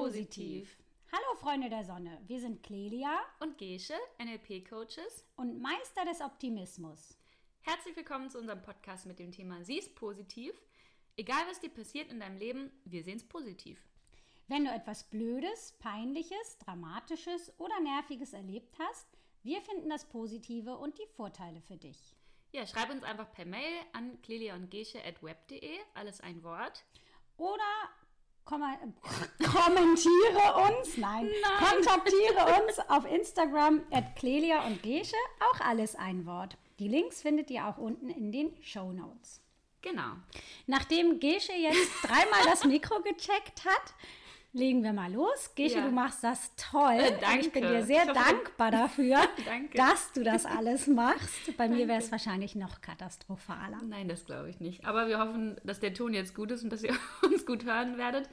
positiv. Hallo Freunde der Sonne, wir sind Clelia Und Gesche, NLP-Coaches. und Meister des Optimismus. Herzlich willkommen zu unserem Podcast mit dem Thema Sie ist positiv. Egal was dir passiert in deinem Leben, wir sehen es positiv. Wenn du etwas Blödes, Peinliches, Dramatisches oder Nerviges erlebt hast, wir finden das Positive und die Vorteile für dich. Ja, schreib uns einfach per Mail an cleliaundgesche.web.de, alles ein Wort. Oder kommentiere uns, nein, kontaktiere uns auf Instagram at Clelia und Gesche, auch alles ein Wort. Die Links findet ihr auch unten in den Show Notes. Genau. Nachdem Gesche jetzt dreimal das Mikro gecheckt hat, legen wir mal los. Gesche, Ja. du machst das toll. Äh, Und Ich bin danke. dir sehr hoffe- dankbar dafür, Danke. dass du das alles machst. Bei mir wäre es wahrscheinlich noch katastrophaler. Nein, das glaube ich nicht. Aber wir hoffen, dass der Ton jetzt gut ist und dass ihr uns gut hören werdet.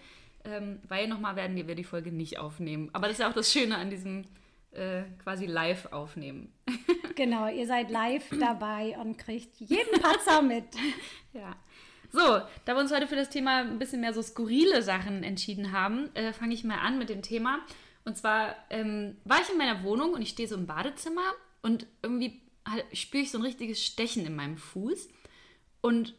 Ähm, weil nochmal werden wir die Folge nicht aufnehmen. Aber das ist ja auch das Schöne an diesem äh, quasi live aufnehmen. Genau, ihr seid live dabei und kriegt jeden Patzer mit. Ja. So, da wir uns heute für das Thema ein bisschen mehr so skurrile Sachen entschieden haben, äh, fange ich mal an mit dem Thema. Und zwar ähm, war ich in meiner Wohnung und ich stehe so im Badezimmer und irgendwie halt, spüre ich so ein richtiges Stechen in meinem Fuß und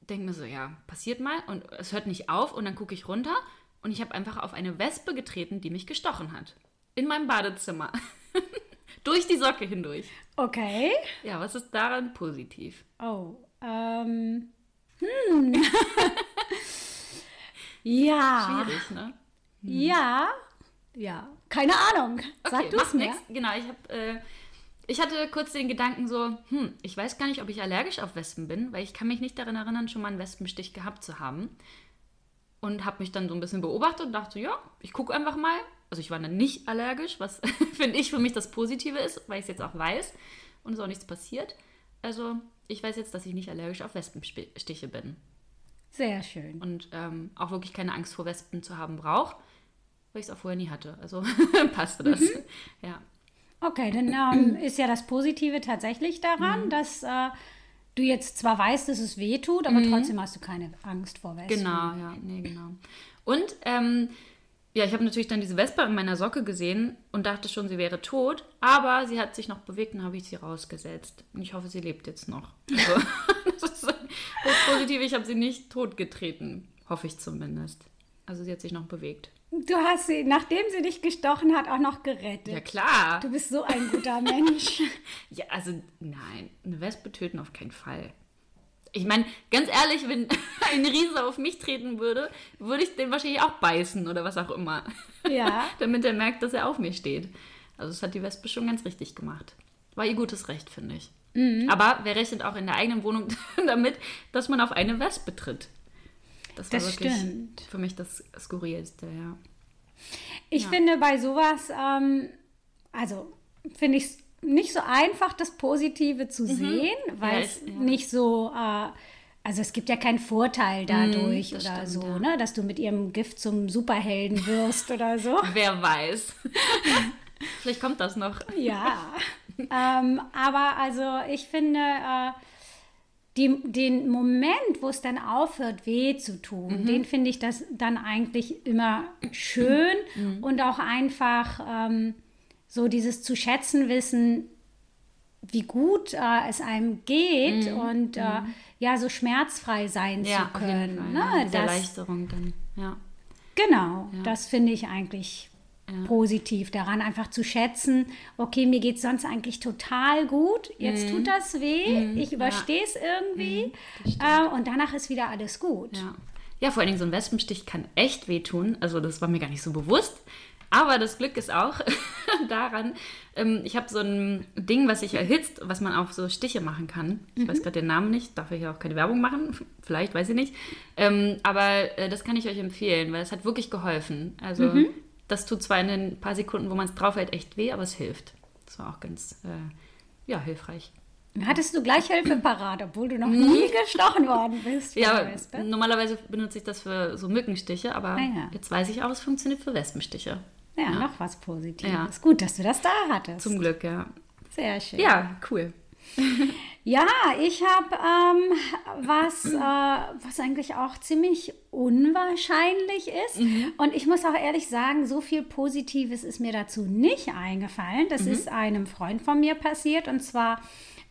denke mir so, ja, passiert mal und es hört nicht auf und dann gucke ich runter und ich habe einfach auf eine Wespe getreten, die mich gestochen hat. In meinem Badezimmer. Durch die Socke hindurch. Okay. Ja, was ist daran positiv? Oh, ähm. Hm. ja. Schwierig, ne? Ja. Ja. Keine Ahnung. Sag Okay, du es mir. Genau, ich habe, äh, ich hatte kurz den Gedanken so, hm, ich weiß gar nicht, ob ich allergisch auf Wespen bin, weil ich kann mich nicht daran erinnern, schon mal einen Wespenstich gehabt zu haben. Und habe mich dann so ein bisschen beobachtet und dachte, ja, ich gucke einfach mal. Also ich war dann nicht allergisch, was finde ich für mich das Positive ist, weil ich es jetzt auch weiß und es ist auch nichts passiert. Also ich weiß jetzt, dass ich nicht allergisch auf Wespenstiche bin Sehr schön. und ähm, auch wirklich keine Angst vor Wespen zu haben brauche, weil ich es auch vorher nie hatte. Also passte das. Mhm. Ja. Okay, dann ähm, ist ja das Positive tatsächlich daran, Mhm. dass äh, du jetzt zwar weißt, dass es weh tut, aber trotzdem hast du keine Angst vor Wespen. Mhm. Genau, ja, nee, genau. Und ähm, ja, ich habe natürlich dann diese Wespe in meiner Socke gesehen und dachte schon, sie wäre tot, aber sie hat sich noch bewegt und habe ich sie rausgesetzt. Und ich hoffe, sie lebt jetzt noch. Also, das ist das Positive, ich habe sie nicht totgetreten, hoffe ich zumindest. Also sie hat sich noch bewegt. Du hast sie, nachdem sie dich gestochen hat, auch noch gerettet. Ja, klar. Du bist so ein guter Mensch. Ja, also nein, eine Wespe töten auf keinen Fall. Ich meine, ganz ehrlich, wenn ein Riese auf mich treten würde, würde ich den wahrscheinlich auch beißen oder was auch immer. Ja. Damit er merkt, dass er auf mir steht. Also das hat die Wespe schon ganz richtig gemacht. War ihr gutes Recht, finde ich. Aber wer rechnet auch in der eigenen Wohnung damit, dass man auf eine Wespe tritt? Das war Das wirklich stimmt. für mich das Skurrilste, ja. Ich Ja. finde bei sowas, ähm, also finde ich es nicht so einfach, das Positive zu sehen, weil Mhm. Ja, es ja. nicht so, äh, also es gibt ja keinen Vorteil dadurch Mhm, oder stimmt, so, ja. ne, dass du mit ihrem Gift zum Superhelden wirst oder so. Wer weiß. Vielleicht kommt das noch. Ja, ähm, aber also ich finde, äh, die, den Moment, wo es dann aufhört, weh zu tun, den finde ich das dann eigentlich immer schön und auch einfach ähm, so dieses zu schätzen wissen, wie gut äh, es einem geht und äh, ja, so schmerzfrei sein Ja, zu auf jeden können. Fall. ne? Diese das, Erleichterung dann, ja. Genau, Ja. das finde ich eigentlich Ja. positiv daran, einfach zu schätzen, okay, mir geht es sonst eigentlich total gut, jetzt Mhm. tut das weh, ich überstehe es irgendwie äh, und danach ist wieder alles gut. Ja. ja, vor allen Dingen so ein Wespenstich kann echt wehtun. Also das war mir gar nicht so bewusst. Aber das Glück ist auch daran, ähm, ich habe so ein Ding, was sich erhitzt, was man auf so Stiche machen kann. Ich weiß gerade den Namen nicht, darf ich hier auch keine Werbung machen, vielleicht, weiß ich nicht. Ähm, aber äh, das kann ich euch empfehlen, weil es hat wirklich geholfen. Also das tut zwar in den paar Sekunden, wo man es draufhält, echt weh, aber es hilft. Das war auch ganz, äh, ja, hilfreich. Hattest du gleich Hilfe parat, obwohl du noch nie gestochen worden bist? Mhm. Ja, normalerweise benutze ich das für so Mückenstiche, aber Ah, ja. jetzt weiß ich auch, es funktioniert für Wespenstiche. Ja, ja. noch was Positives. Ja. Gut, dass du das da hattest. Zum Glück, ja. Sehr schön. Ja, cool. Ja, ich habe ähm, was, äh, was eigentlich auch ziemlich unwahrscheinlich ist. Mhm. Und ich muss auch ehrlich sagen, so viel Positives ist mir dazu nicht eingefallen. Das mhm. ist einem Freund von mir passiert. Und zwar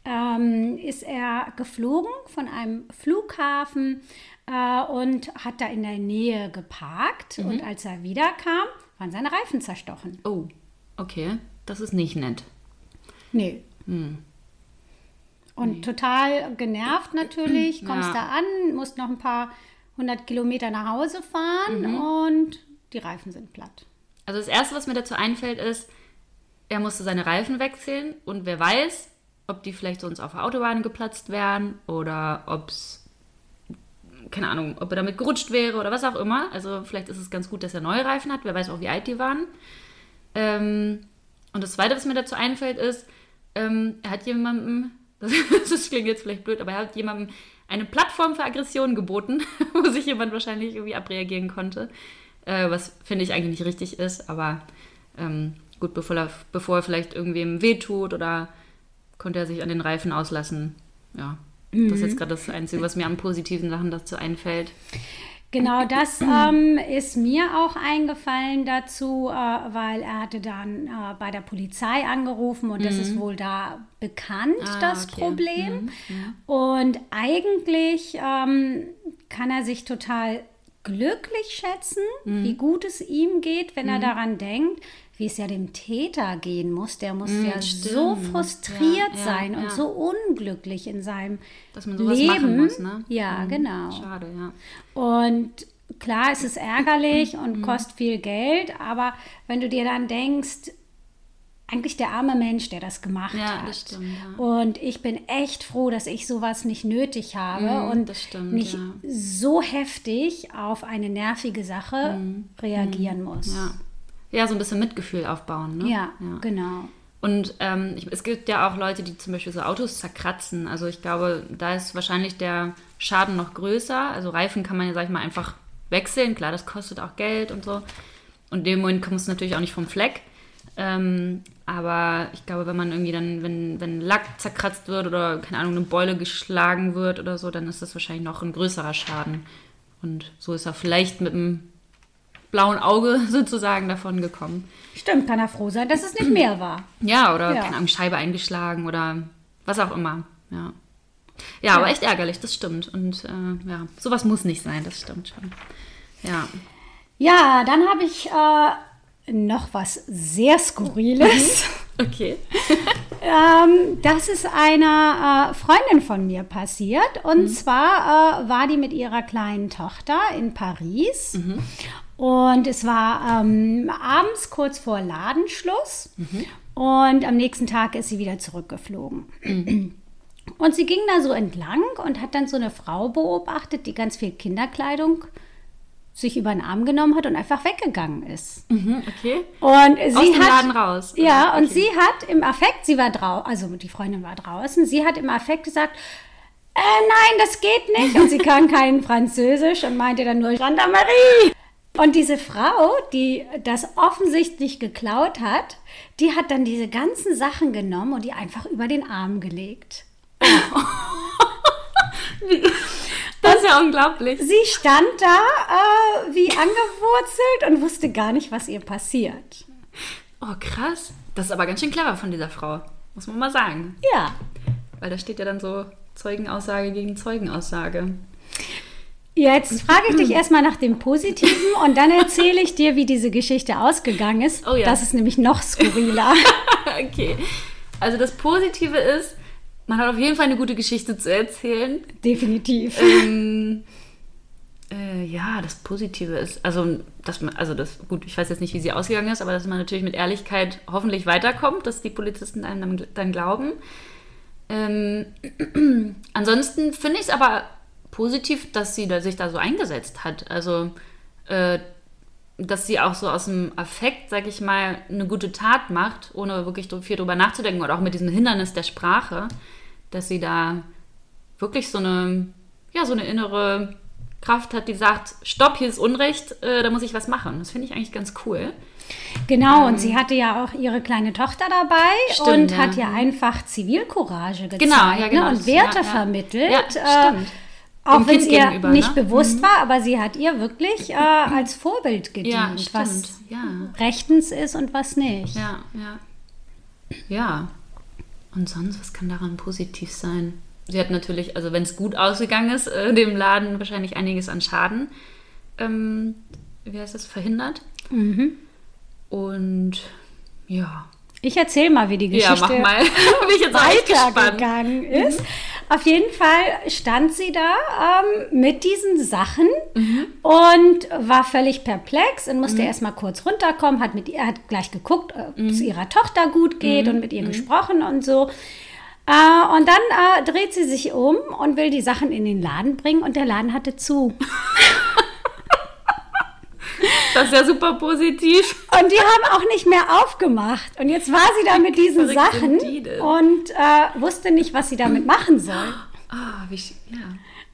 ähm, ist er geflogen von einem Flughafen äh, und hat da in der Nähe geparkt. Mhm. Und als er wiederkam, waren seine Reifen zerstochen. Oh, okay. Das ist nicht nett. Nee. Hm. Und nee. total genervt natürlich, kommst ja. da an, musst noch ein paar hundert Kilometer nach Hause fahren mhm. und die Reifen sind platt. Also das Erste, was mir dazu einfällt, ist, er musste seine Reifen wechseln und wer weiß, ob die vielleicht sonst auf der Autobahn geplatzt wären oder ob es, keine Ahnung, ob er damit gerutscht wäre oder was auch immer. Also vielleicht ist es ganz gut, dass er neue Reifen hat, wer weiß auch, wie alt die waren. Ähm, und das Zweite, was mir dazu einfällt, ist, ähm, er hat jemandem das, das klingt jetzt vielleicht blöd, aber er hat jemandem eine Plattform für Aggressionen geboten, wo sich jemand wahrscheinlich irgendwie abreagieren konnte. Äh, was finde ich eigentlich nicht richtig ist, aber ähm, gut, bevor er, bevor er vielleicht irgendwem wehtut oder konnte er sich an den Reifen auslassen. Ja, mhm. das ist jetzt mhm. gerade das Einzige, was mir an positiven Sachen dazu einfällt. Genau das ähm, ist mir auch eingefallen dazu, äh, weil er hatte dann äh, bei der Polizei angerufen und mhm. das ist mhm. wohl da bekannt, ah, das okay. Problem. Mhm. mhm. Und eigentlich ähm, kann er sich total glücklich schätzen, mhm. wie gut es ihm geht, wenn er mhm. daran denkt, wie es ja dem Täter gehen muss. Der muss mm, ja stimmt. so frustriert ja, sein ja, und ja. so unglücklich in seinem Leben. Muss, ne? Ja, mhm. genau. Schade, ja. Und klar, es ist ärgerlich und mhm. kostet viel Geld, aber wenn du dir dann denkst, eigentlich der arme Mensch, der das gemacht ja, hat. Das stimmt, ja. Und ich bin echt froh, dass ich sowas nicht nötig habe mm, und stimmt, nicht ja. so heftig auf eine nervige Sache mm, reagieren mm, muss. Ja so ein bisschen Mitgefühl aufbauen. Ne? Ja, ja, genau. Und ähm, ich, es gibt ja auch Leute, die zum Beispiel so Autos zerkratzen. Also ich glaube, da ist wahrscheinlich der Schaden noch größer. Also Reifen kann man ja, sag ich mal, einfach wechseln. Klar, das kostet auch Geld und so. Und in dem Moment kommst du natürlich auch nicht vom Fleck. Ähm, aber ich glaube, wenn man irgendwie dann, wenn, wenn Lack zerkratzt wird oder, keine Ahnung, eine Beule geschlagen wird oder so, dann ist das wahrscheinlich noch ein größerer Schaden. Und so ist er vielleicht mit einem blauen Auge sozusagen davon gekommen. Stimmt, kann er froh sein, dass es nicht mehr war. Ja, oder ja. keine Ahnung, Scheibe eingeschlagen oder was auch immer. Ja. Ja, ja. aber echt ärgerlich, das stimmt. Und äh, ja, sowas muss nicht sein, das stimmt schon. Ja. Ja, dann habe ich äh, noch was sehr Skurriles. Okay. ähm, das ist einer äh, Freundin von mir passiert. Und mhm. zwar äh, war die mit ihrer kleinen Tochter in Paris. Mhm. Und es war ähm, abends kurz vor Ladenschluss. Mhm. Und am nächsten Tag ist sie wieder zurückgeflogen. Mhm. Und sie ging da so entlang und hat dann so eine Frau beobachtet, die ganz viel Kinderkleidung sich über den Arm genommen hat und einfach weggegangen ist. Mhm, okay. Und sie Aus dem hat, Laden raus. Ja, okay. und sie hat im Affekt, sie war draußen, also die Freundin war draußen, sie hat im Affekt gesagt, äh, nein, das geht nicht. Und sie kann kein Französisch und meinte dann nur Gendarmerie. Und diese Frau, die das offensichtlich geklaut hat, die hat dann diese ganzen Sachen genommen und die einfach über den Arm gelegt. ja unglaublich. Sie stand da äh, wie angewurzelt und wusste gar nicht, was ihr passiert. Oh, krass. Das ist aber ganz schön clever von dieser Frau, muss man mal sagen. Ja. Weil da steht ja dann so Zeugenaussage gegen Zeugenaussage. Jetzt frage ich dich erstmal nach dem Positiven und dann erzähle ich dir, wie diese Geschichte ausgegangen ist. Oh ja. Das ist nämlich noch skurriler. okay. Also das Positive ist, man hat auf jeden Fall eine gute Geschichte zu erzählen. Definitiv. Ähm, äh, ja, das Positive ist, also, dass man, also das, gut, ich weiß jetzt nicht, wie sie ausgegangen ist, aber dass man natürlich mit Ehrlichkeit hoffentlich weiterkommt, dass die Polizisten einem dann, dann glauben. Ähm, ansonsten finde ich es aber positiv, dass sie da, sich da so eingesetzt hat. Also, äh, dass sie auch so aus dem Affekt, sag ich mal, eine gute Tat macht, ohne wirklich viel drüber nachzudenken oder auch mit diesem Hindernis der Sprache, dass sie da wirklich so eine, ja, so eine innere Kraft hat, die sagt, stopp, hier ist Unrecht, äh, da muss ich was machen. Das finde ich eigentlich ganz cool. Genau, ähm, und sie hatte ja auch ihre kleine Tochter dabei stimmt, und ja. hat ja einfach Zivilcourage gezeigt genau, ja, genau. Ne? und Werte ja, vermittelt. Ja, äh, auch wenn es ihr nicht ne? bewusst mhm. war, aber sie hat ihr wirklich äh, als Vorbild gedient, was rechtens ist und was nicht. Ja, ja. Ja. Und sonst, was kann daran positiv sein? Sie hat natürlich, also wenn es gut ausgegangen ist, äh, dem Laden wahrscheinlich einiges an Schaden, ähm, wie heißt das, verhindert. Mhm. Und ja. Ich erzähle mal, wie die Geschichte ja, weitergegangen ist. Mhm. Auf jeden Fall stand sie da ähm, mit diesen Sachen mhm. und war völlig perplex und musste mhm. erst mal kurz runterkommen, hat mit ihr hat gleich geguckt, ob es mhm. ihrer Tochter gut geht mhm. und mit ihr mhm. gesprochen und so. Äh, und dann äh, dreht sie sich um und will die Sachen in den Laden bringen und der Laden hatte zu. Das ist ja super positiv. Und die haben auch nicht mehr aufgemacht. Und jetzt war sie da mit diesen Sachen und äh, wusste nicht, was sie damit machen soll. Ah, wie, ja.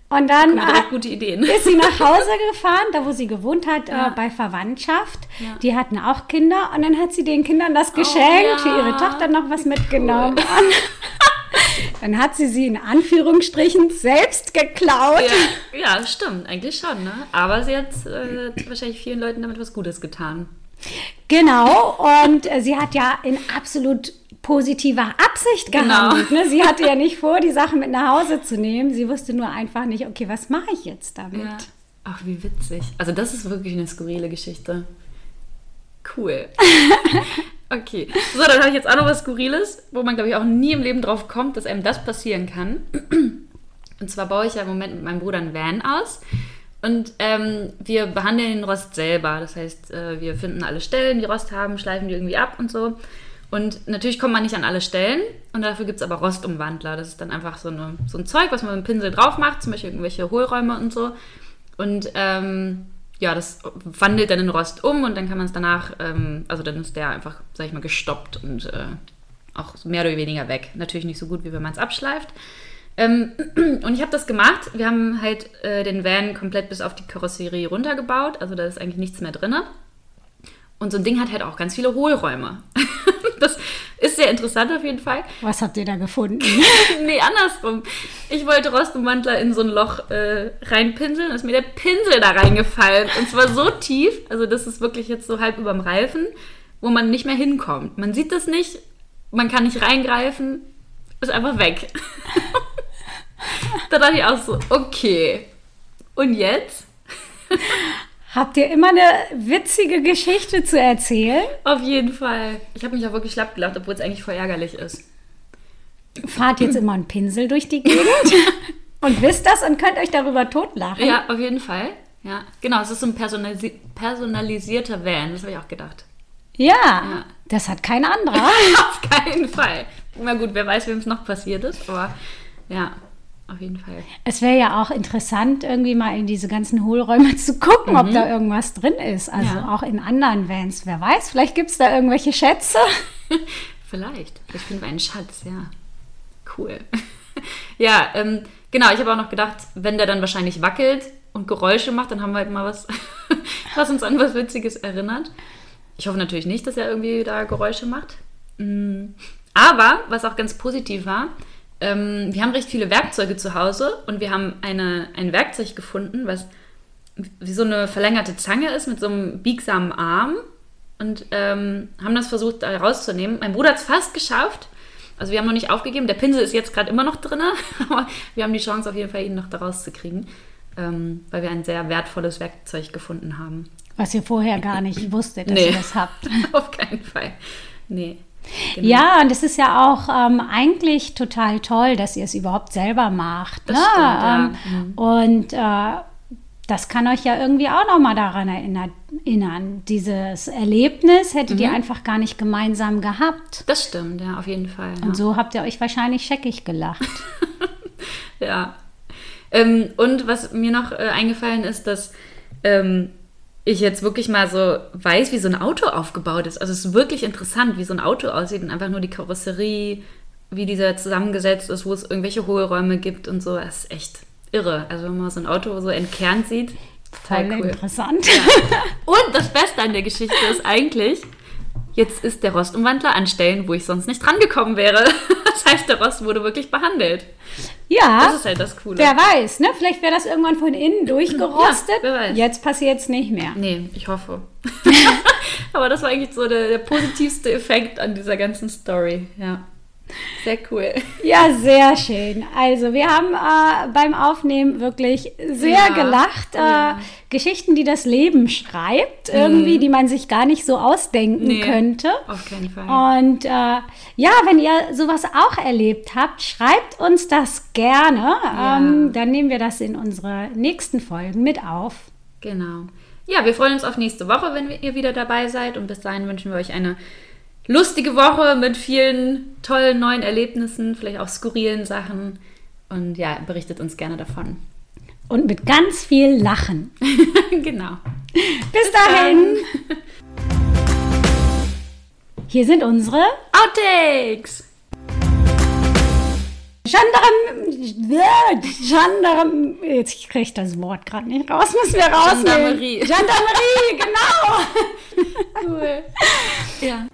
Und dann gute Ideen. ist sie nach Hause gefahren, da wo sie gewohnt hat, äh, ja. äh, bei Verwandtschaft. Ja. Die hatten auch Kinder und dann hat sie den Kindern das oh, geschenkt, oh, ja. für ihre Tochter noch was mitgenommen. Cool. Dann hat sie sie in Anführungsstrichen selbst geklaut. Ja, ja stimmt, eigentlich schon. Ne? Aber sie hat äh, wahrscheinlich vielen Leuten damit was Gutes getan. Genau, und äh, sie hat ja in absolut positiver Absicht genau. gehandelt. Genau. Ne? Sie hatte ja nicht vor, die Sachen mit nach Hause zu nehmen. Sie wusste nur einfach nicht, okay, was mache ich jetzt damit? Ja. Ach, wie witzig. Also das ist wirklich eine skurrile Geschichte. Cool. Okay. So, dann habe ich jetzt auch noch was Skurriles, wo man, glaube ich, auch nie im Leben drauf kommt, dass einem das passieren kann. Und zwar baue ich ja im Moment mit meinem Bruder einen Van aus. Und ähm, wir behandeln den Rost selber. Das heißt, äh, wir finden alle Stellen, die Rost haben, schleifen die irgendwie ab und so. Und natürlich kommt man nicht an alle Stellen. Und dafür gibt es aber Rostumwandler. Das ist dann einfach so, eine, so ein Zeug, was man mit dem Pinsel drauf macht, zum Beispiel irgendwelche Hohlräume und so. Und ähm, ja, das wandelt dann in Rost um und dann kann man es danach, ähm, also dann ist der einfach, sag ich mal, gestoppt und äh, auch mehr oder weniger weg. Natürlich nicht so gut, wie wenn man es abschleift. Ähm, und ich habe das gemacht. Wir haben halt äh, den Van komplett bis auf die Karosserie runtergebaut. Also da ist eigentlich nichts mehr drin. Und so ein Ding hat halt auch ganz viele Hohlräume. ist sehr interessant auf jeden Fall. Was habt ihr da gefunden? nee, andersrum. Ich wollte Rostumwandler in so ein Loch äh, reinpinseln und ist mir der Pinsel da reingefallen. Und zwar so tief, also das ist wirklich jetzt so halb überm Reifen, wo man nicht mehr hinkommt. Man sieht das nicht, man kann nicht reingreifen, ist einfach weg. da dachte ich auch so, okay. Und jetzt? Habt ihr immer eine witzige Geschichte zu erzählen? Auf jeden Fall. Ich habe mich auch wirklich schlapp gelacht, obwohl es eigentlich voll ärgerlich ist. Fahrt jetzt immer einen Pinsel durch die Gegend und wisst das und könnt euch darüber totlachen. Ja, auf jeden Fall. Ja, genau. Es ist so ein personalisi personalisierter Van, das habe ich auch gedacht. Ja, ja, das hat kein anderer. auf keinen Fall. Na gut, wer weiß, wem es noch passiert ist, aber ja auf jeden Fall. Es wäre ja auch interessant, irgendwie mal in diese ganzen Hohlräume zu gucken, mhm. ob da irgendwas drin ist. Also ja. auch in anderen Vans. Wer weiß, vielleicht gibt es da irgendwelche Schätze. vielleicht. Vielleicht finden wir einen Schatz, ja. Cool. ja, ähm, genau. Ich habe auch noch gedacht, wenn der dann wahrscheinlich wackelt und Geräusche macht, dann haben wir halt mal was, was uns an was Witziges erinnert. Ich hoffe natürlich nicht, dass er irgendwie da Geräusche macht. Mm. Aber was auch ganz positiv war, ähm, wir haben recht viele Werkzeuge zu Hause und wir haben eine, ein Werkzeug gefunden, was wie so eine verlängerte Zange ist mit so einem biegsamen Arm und ähm, haben das versucht da rauszunehmen. Mein Bruder hat es fast geschafft. Also wir haben noch nicht aufgegeben. Der Pinsel ist jetzt gerade immer noch drin, aber wir haben die Chance auf jeden Fall, ihn noch da rauszukriegen, ähm, weil wir ein sehr wertvolles Werkzeug gefunden haben. Was ihr vorher gar nicht wusstet, dass nee. ihr das habt. auf keinen Fall. Nee. Genau. Ja, und es ist ja auch ähm, eigentlich total toll, dass ihr es überhaupt selber macht. Das ne? stimmt, ja. ähm, mhm. Und äh, das kann euch ja irgendwie auch nochmal daran erinnern. Dieses Erlebnis hättet mhm. ihr einfach gar nicht gemeinsam gehabt. Das stimmt, ja, auf jeden Fall. Ja. Und so habt ihr euch wahrscheinlich scheckig gelacht. ja. Ähm, und was mir noch äh, eingefallen ist, dass ähm, ich jetzt wirklich mal so weiß, wie so ein Auto aufgebaut ist. Also es ist wirklich interessant, wie so ein Auto aussieht und einfach nur die Karosserie, wie dieser zusammengesetzt ist, wo es irgendwelche Hohlräume gibt und so. Das ist echt irre. Also wenn man so ein Auto so entkernt sieht. Voll cool. interessant. Und das Beste an der Geschichte ist eigentlich, jetzt ist der Rostumwandler an Stellen, wo ich sonst nicht rangekommen wäre. Das heißt, der Rost wurde wirklich behandelt. Ja, Das ist halt das Coole. wer weiß, ne? Vielleicht wäre das irgendwann von innen durchgerostet. Ja, wer weiß. Jetzt passiert es nicht mehr. Nee, ich hoffe. Aber das war eigentlich so der, der positivste Effekt an dieser ganzen Story. Ja. Sehr cool. Ja, sehr schön. Also wir haben äh, beim Aufnehmen wirklich sehr Ja, gelacht. Äh, ja. Geschichten, die das Leben schreibt, irgendwie, die man sich gar nicht so ausdenken Mhm. Nee. könnte. Auf keinen Fall. Und äh, ja, wenn ihr sowas auch erlebt habt, schreibt uns das gerne. Ja. Ähm, dann nehmen wir das in unsere nächsten Folgen mit auf. Genau. Ja, wir freuen uns auf nächste Woche, wenn ihr wieder dabei seid. Und bis dahin wünschen wir euch eine lustige Woche mit vielen tollen neuen Erlebnissen, vielleicht auch skurrilen Sachen. Und ja, berichtet uns gerne davon. Und mit ganz viel Lachen. genau. Bis dahin. Hier sind unsere Outtakes! Gendarm. Gendarm. Jetzt kriege ich das Wort gerade nicht raus. Müssen wir rausnehmen. Gendarmerie. Gendarmerie, genau. Cool. Ja.